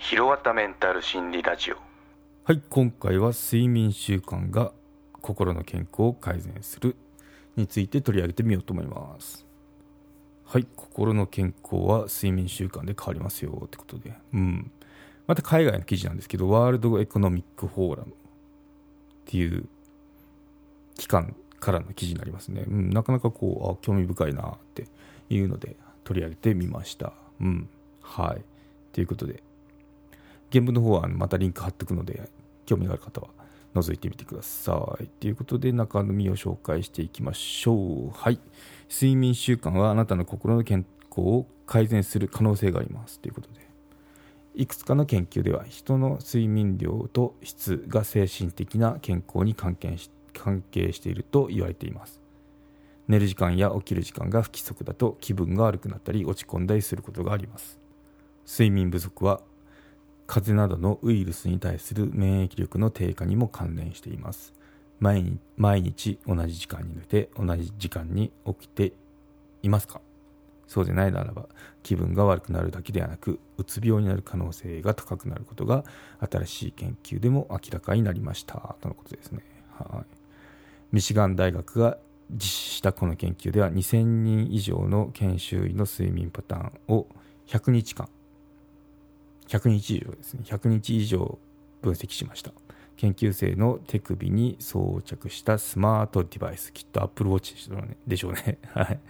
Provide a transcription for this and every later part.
ひろわたメンタル心理ラジオ。はい今回は睡眠習慣が心の健康を改善するについて取り上げてみようと思います。はい心の健康は睡眠習慣で変わりますよってことで。うん。また海外の記事なんですけどワールドエコノミックフォーラムっていう機関からの記事になりますね、うん、なかなかこうあ興味深いなっていうので取り上げてみました。うん。はい。ということで原文の方はまたリンク貼っておくので興味がある方は覗いてみてください。ということで中身を紹介していきましょう。はい。睡眠習慣はあなたの心の健康を改善する可能性があります。ということで。いくつかの研究では人の睡眠量と質が精神的な健康に関係し関係していると言われています。寝る時間や起きる時間が不規則だと気分が悪くなったり落ち込んだりすることがあります。睡眠不足は風邪などのウイルスに対する免疫力の低下にも関連しています。毎日毎日同じ時間に寝て同じ時間に起きていますか？そうでないならば気分が悪くなるだけではなくうつ病になる可能性が高くなることが新しい研究でも明らかになりました。とのことですね。はい。ミシガン大学が実施したこの研究では2000人以上の研修医の睡眠パターンを100日間100日以上ですね。100日以上分析しました。研究生の手首に装着したスマートデバイスきっとアップルウォッチでしょうね。はい、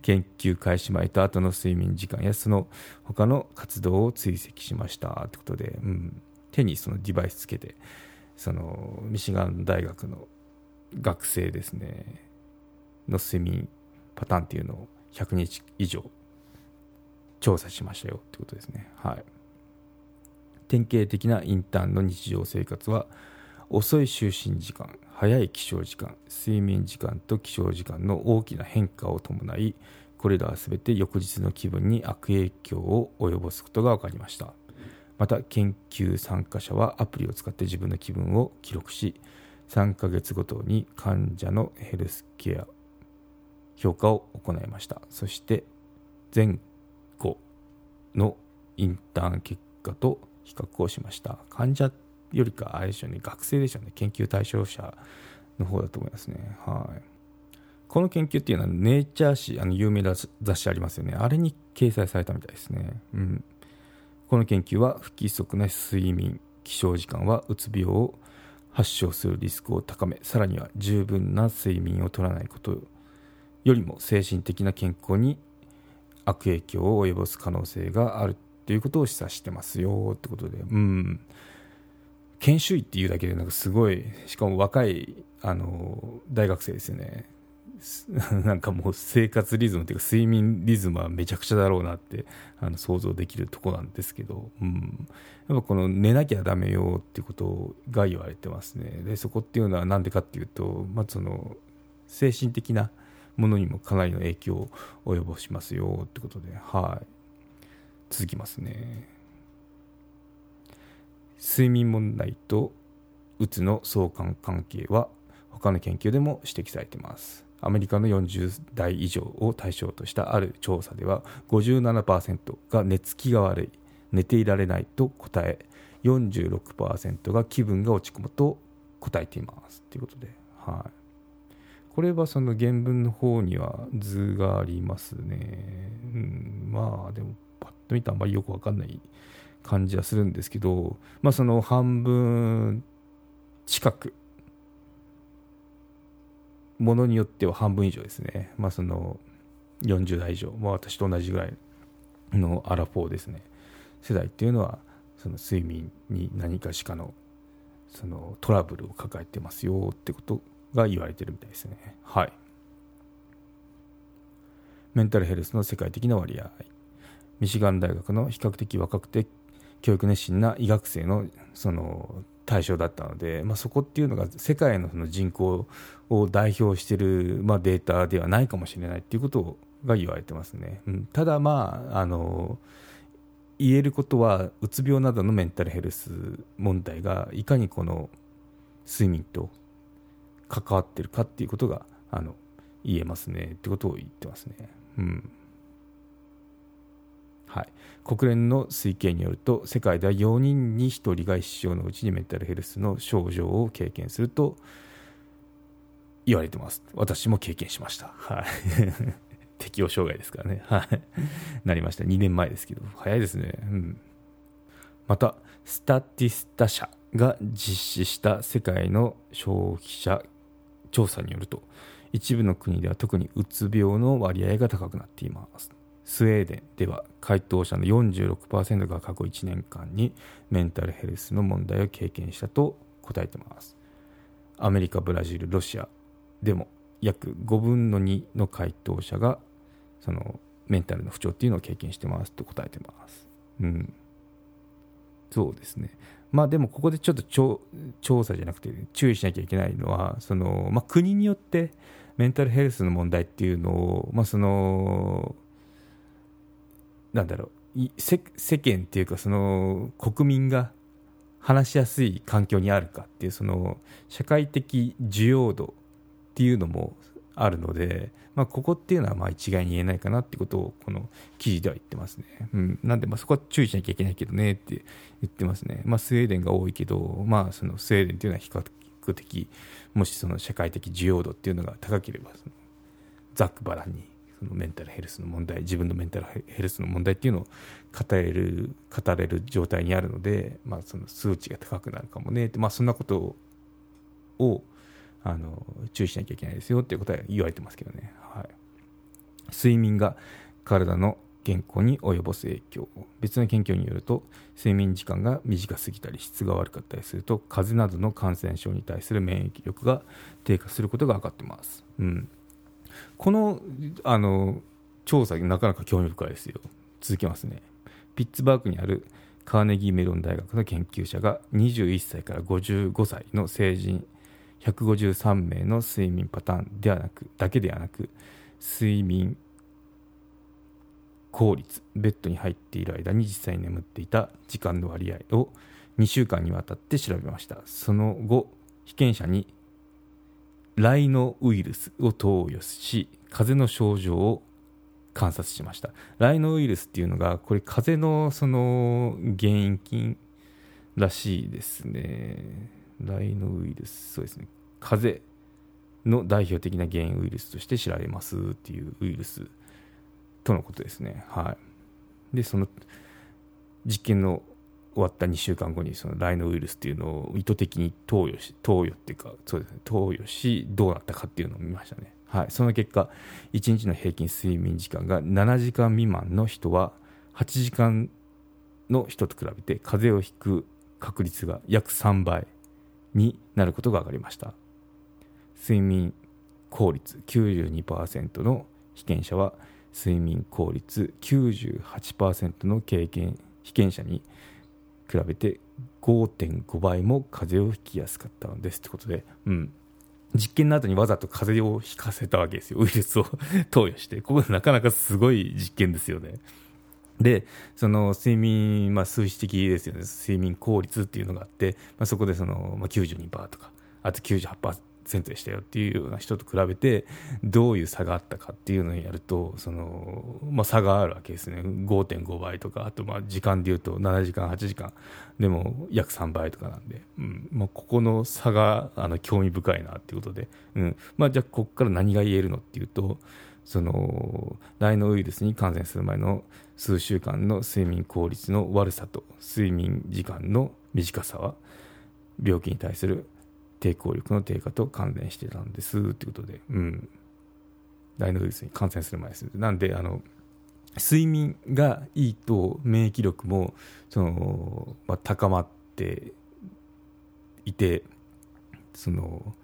研究開始前と後の睡眠時間やその他の活動を追跡しましたということで、うん、手にそのデバイスつけてそのミシガン大学の学生ですね。の睡眠パターンっていうのを100日以上調査しましたよってことですね。はい。典型的なインターンの日常生活は遅い就寝時間早い起床時間睡眠時間と起床時間の大きな変化を伴いこれらは全て翌日の気分に悪影響を及ぼすことが分かりました。また研究参加者はアプリを使って自分の気分を記録し3ヶ月ごとに患者のヘルスケア評価を行いました。そして前後のインターン結果と比較をしました。患者よりかあれでしょうね。学生でしょうね。研究対象者の方だと思いますね。はい。この研究っていうのはネイチャー誌あの有名な雑誌ありますよね。あれに掲載されたみたいですね。うん。この研究は不規則な睡眠起床時間はうつ病を発症するリスクを高めさらには十分な睡眠を取らないことよりも精神的な健康に悪影響を及ぼす可能性がある。っていうことを示唆してますよってことで、うん。研修医っていうだけでなんかすごい、しかも若い、あの、大学生ですよね。なんかもう生活リズムっていうか睡眠リズムはめちゃくちゃだろうなってあの想像できるとこなんですけど、うん、やっぱこの寝なきゃダメよっていうことが言われてますね。でそこっていうのは何でかっていうと、まずその精神的なものにもかなりの影響を及ぼしますよってことで。はい。続きますね。睡眠問題とうつの相関関係は他の研究でも指摘されています。アメリカの40代以上を対象としたある調査では57%が寝つきが悪い寝ていられないと答え46%が気分が落ち込むと答えています。ということで、はい、これはその原文の方には図がありますね、うん、まあでもと見たらあんまりよくわかんない感じはするんですけど、まあ、その半分近くものによっては半分以上ですね、まあ、その40代以上、まあ、私と同じぐらいのアラフォーですね。世代っていうのはその睡眠に何かしかのそのトラブルを抱えてますよってことが言われてるみたいですね。はい。メンタルヘルスの世界的な割合。ミシガン大学の比較的若くて教育熱心な医学生のその対象だったので、まあ、そこっていうのが世界のその人口を代表している、まあ、データではないかもしれないっていうことが言われてますね。うん、ただ、まああの言えることはうつ病などのメンタルヘルス問題がいかにこの睡眠と関わってるかっていうことがあの言えますねってことを言ってますね。うんはい、国連の推計によると世界では4人に1人が一生のうちにメンタルヘルスの症状を経験すると言われてます。私も経験しました。はい。適応障害ですからね。はい。なりました。2年前ですけど。早いですね、うん、またスタティスタ社が実施した世界の消費者調査によると一部の国では特にうつ病の割合が高くなっています。スウェーデンでは回答者の46%が過去1年間にメンタルヘルスの問題を経験したと答えてます。アメリカブラジルロシアでも約5分の2の回答者がそのメンタルの不調っていうのを経験してますと答えてます。うん。そうですね。まあでもここでちょっと調査じゃなくて注意しなきゃいけないのはその、まあ、国によってメンタルヘルスの問題っていうのを、まあ、そのなんだろう。世間っていうかその国民が話しやすい環境にあるかっていうその社会的需要度っていうのもあるので、まあ、ここっていうのはまあ一概に言えないかなってことをこの記事では言ってますね、うん、なんでまあそこは注意しなきゃいけないけどねって言ってますね、まあ、スウェーデンが多いけど、まあ、そのスウェーデンっていうのは比較的もしその社会的需要度っていうのが高ければざっくばらんにそのメンタルヘルスの問題自分のメンタルヘルスの問題っていうのを語れる語れる状態にあるので、まあ、その数値が高くなるかもねって、まあ、そんなことをあの注意しなきゃいけないですよっていうことは言われてますけどね、はい、睡眠が体の健康に及ぼす影響。別の研究によると睡眠時間が短すぎたり質が悪かったりすると風邪などの感染症に対する免疫力が低下することが分かってます、うん、このあの調査なかなか興味深いですよ。続きますね。ピッツバーグにあるカーネギーメロン大学の研究者が21歳から55歳の成人153名の睡眠パターンではなくだけではなく睡眠効率ベッドに入っている間に実際に眠っていた時間の割合を2週間にわたって調べました。その後被験者にライノウイルスを投与し風邪の症状を観察しました。ライノウイルスっていうのがこれ風邪のその原因菌らしいですね。ライノウイルスそうですね。風邪の代表的な原因ウイルスとして知られますっていうウイルスとのことですね。はい。でその実験の終わった2週間後にそのライノウイルスっていうのを意図的に投与し投与っていうかそうですね投与しどうなったかっていうのを見ましたね。はい。その結果1日の平均睡眠時間が7時間未満の人は8時間の人と比べて風邪をひく確率が約3倍になることが分かりました。睡眠効率92%の被験者は睡眠効率98%の経験被験者に比べて5.5倍も風邪をひきやすかったのですってことで、うん、実験の後にわざと風邪をひかせたわけですよ。ウイルスを投与して。ここなかなかすごい実験ですよね。でその睡眠、まあ、数値的ですよね。睡眠効率っていうのがあって、まあ、そこでその、まあ、92%とかあと98%でしたよっていうような人と比べてどういう差があったかっていうのをやるとその、まあ、差があるわけですね。5.5倍とかあとまあ時間でいうと7時間8時間。でも約3倍とかなんで、うん。まあ、ここの差があの興味深いなっていうことで、うん。まあ、じゃあここから何が言えるのっていうとそのライノウイルスに感染する前の数週間の睡眠効率の悪さと睡眠時間の短さは病気に対する抵抗力の低下と関連してたんですっていうことで、うん、ライノウイルスに感染する前です。なんであの睡眠がいいと免疫力もその、まあ、高まっていてその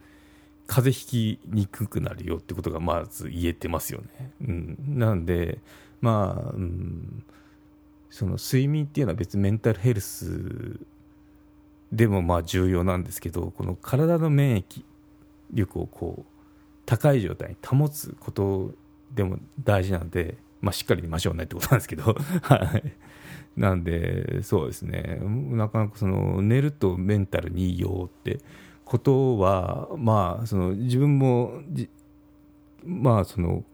風邪ひきにくくなるよってことがまず言えてますよね。うん、なんで、まあ、うん、その睡眠っていうのは別にメンタルヘルスでもまあ重要なんですけどこの体の免疫力をこう高い状態に保つことでも大事なんで、まあ、しっかり寝ましょうねってことなんですけど。なんでそうですね。なかなかその寝るとメンタルにいいよってことはまあその自分もまあその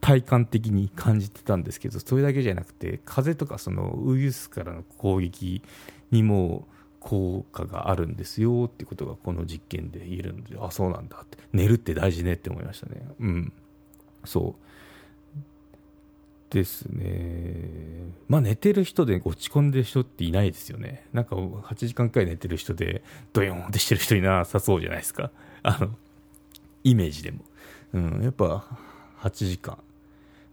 体感的に感じてたんですけどそれだけじゃなくて風邪とかそのウイルスからの攻撃にも効果があるんですよってことがこの実験で言えるのであそうなんだって。寝るって大事ねって思いましたね。うん。そう。ですね。まあ寝てる人で落ち込んでる人っていないですよね。なんか8時間くらい寝てる人でドヨーンってしてる人いなさそうじゃないですか。あのイメージでも。うん。やっぱ8時間。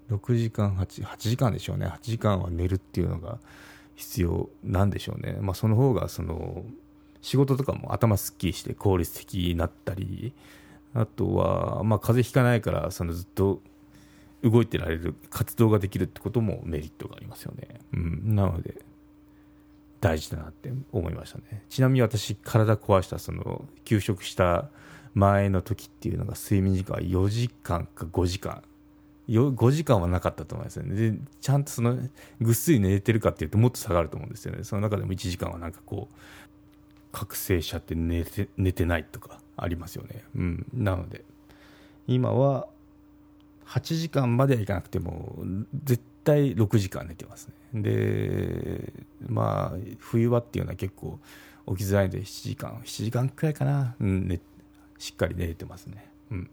6時間 8, 8時間でしょうね。8時間は寝るっていうのが必要なんでしょうね、まあ、その方がその仕事とかも頭すっきりして効率的になったりあとは、まあ、風邪ひかないからそのずっと動いてられる活動ができるってこともメリットがありますよね、うん、なので大事だなって思いましたね。ちなみに私体壊したその休職した前の時っていうのが睡眠時間は4時間か5時間5時間はなかったと思いますよね。でちゃんとそのぐっすり寝れてるかっていうともっと下がると思うんですよね。その中でも1時間はなんかこう覚醒しちゃって寝て寝てないとかありますよね。うん。なので今は8時間まではいかなくても絶対6時間寝てますね。でまあ冬場っていうのは結構起きづらいので7時間7時間くらいかな、うん、ね、しっかり寝れてますね。うん、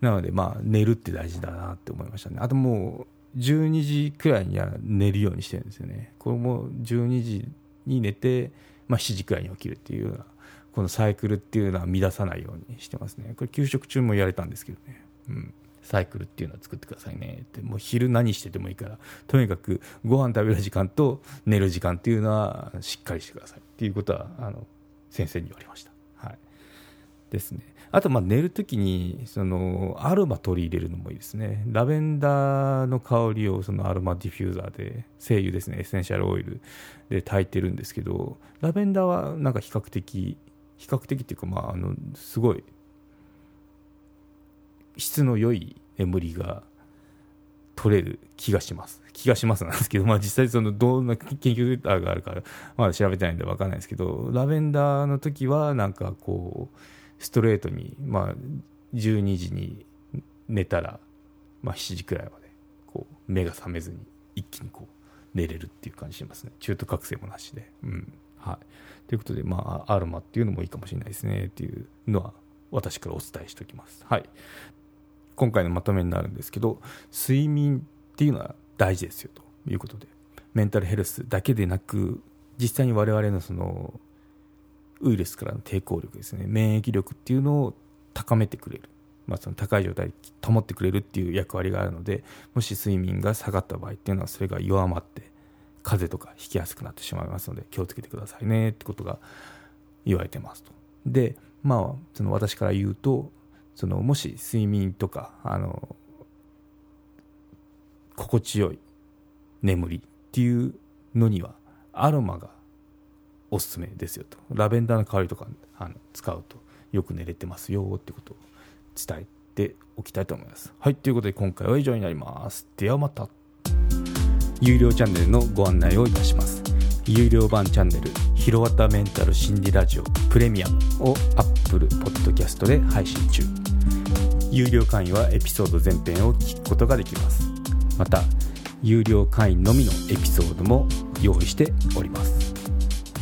なので、まあ、寝るって大事だなって思いましたね。あともう、12時くらいには寝るようにしてるんですよね。これも12時に寝て、まあ、7時くらいに起きるっていうような、このサイクルっていうのは乱さないようにしてますね。これ、給食中もやれたんですけどね。うんサイクルっていうのを作ってくださいねってもう昼何しててもいいからとにかくご飯食べる時間と寝る時間っていうのはしっかりしてくださいっていうことはあの先生に言われました。はい、ですね。あとまあ寝るときにそのアロマ取り入れるのもいいですね。ラベンダーの香りをそのアロマディフューザーで精油ですね、エッセンシャルオイルで炊いてるんですけど、ラベンダーはなんか比較的、比較的っていうかまああのすごい質の良い眠りが取れる気がします。気がしますなんですけど、まあ実際そのどんな研究データがあるかまだ調べてないんで分かんないですけど、ラベンダーの時はなんかこう、ストレートに、まあ、12時に寝たら、まあ、7時くらいまでこう目が覚めずに一気にこう寝れるっていう感じしますね中途覚醒もなしで。うんはい、ということで、まあ、アロマっていうのもいいかもしれないですねっていうのは私からお伝えしておきます。はい、今回のまとめになるんですけど睡眠っていうのは大事ですよということでメンタルヘルスだけでなく実際に我々のそのウイルスからの抵抗力ですね免疫力っていうのを高めてくれる、まあ、その高い状態保ってくれるっていう役割があるのでもし睡眠が下がった場合っていうのはそれが弱まって風邪とかひきやすくなってしまいますので気をつけてくださいねってことが言われてますと。でまあその私から言うとそのもし睡眠とかあの心地よい眠りっていうのにはアロマがおすすめですよと。ラベンダーの香りとかあの使うと。よく寝れてますよってことを伝えておきたいと思います。はいということで今回は以上になります。ではまた。有料チャンネルのご案内をいたします。有料版チャンネル「ひろわたメンタル心理ラジオプレミアム」を Apple Podcast で配信中。有料会員はエピソード全編を聞くことができます。また有料会員のみのエピソードも用意しております。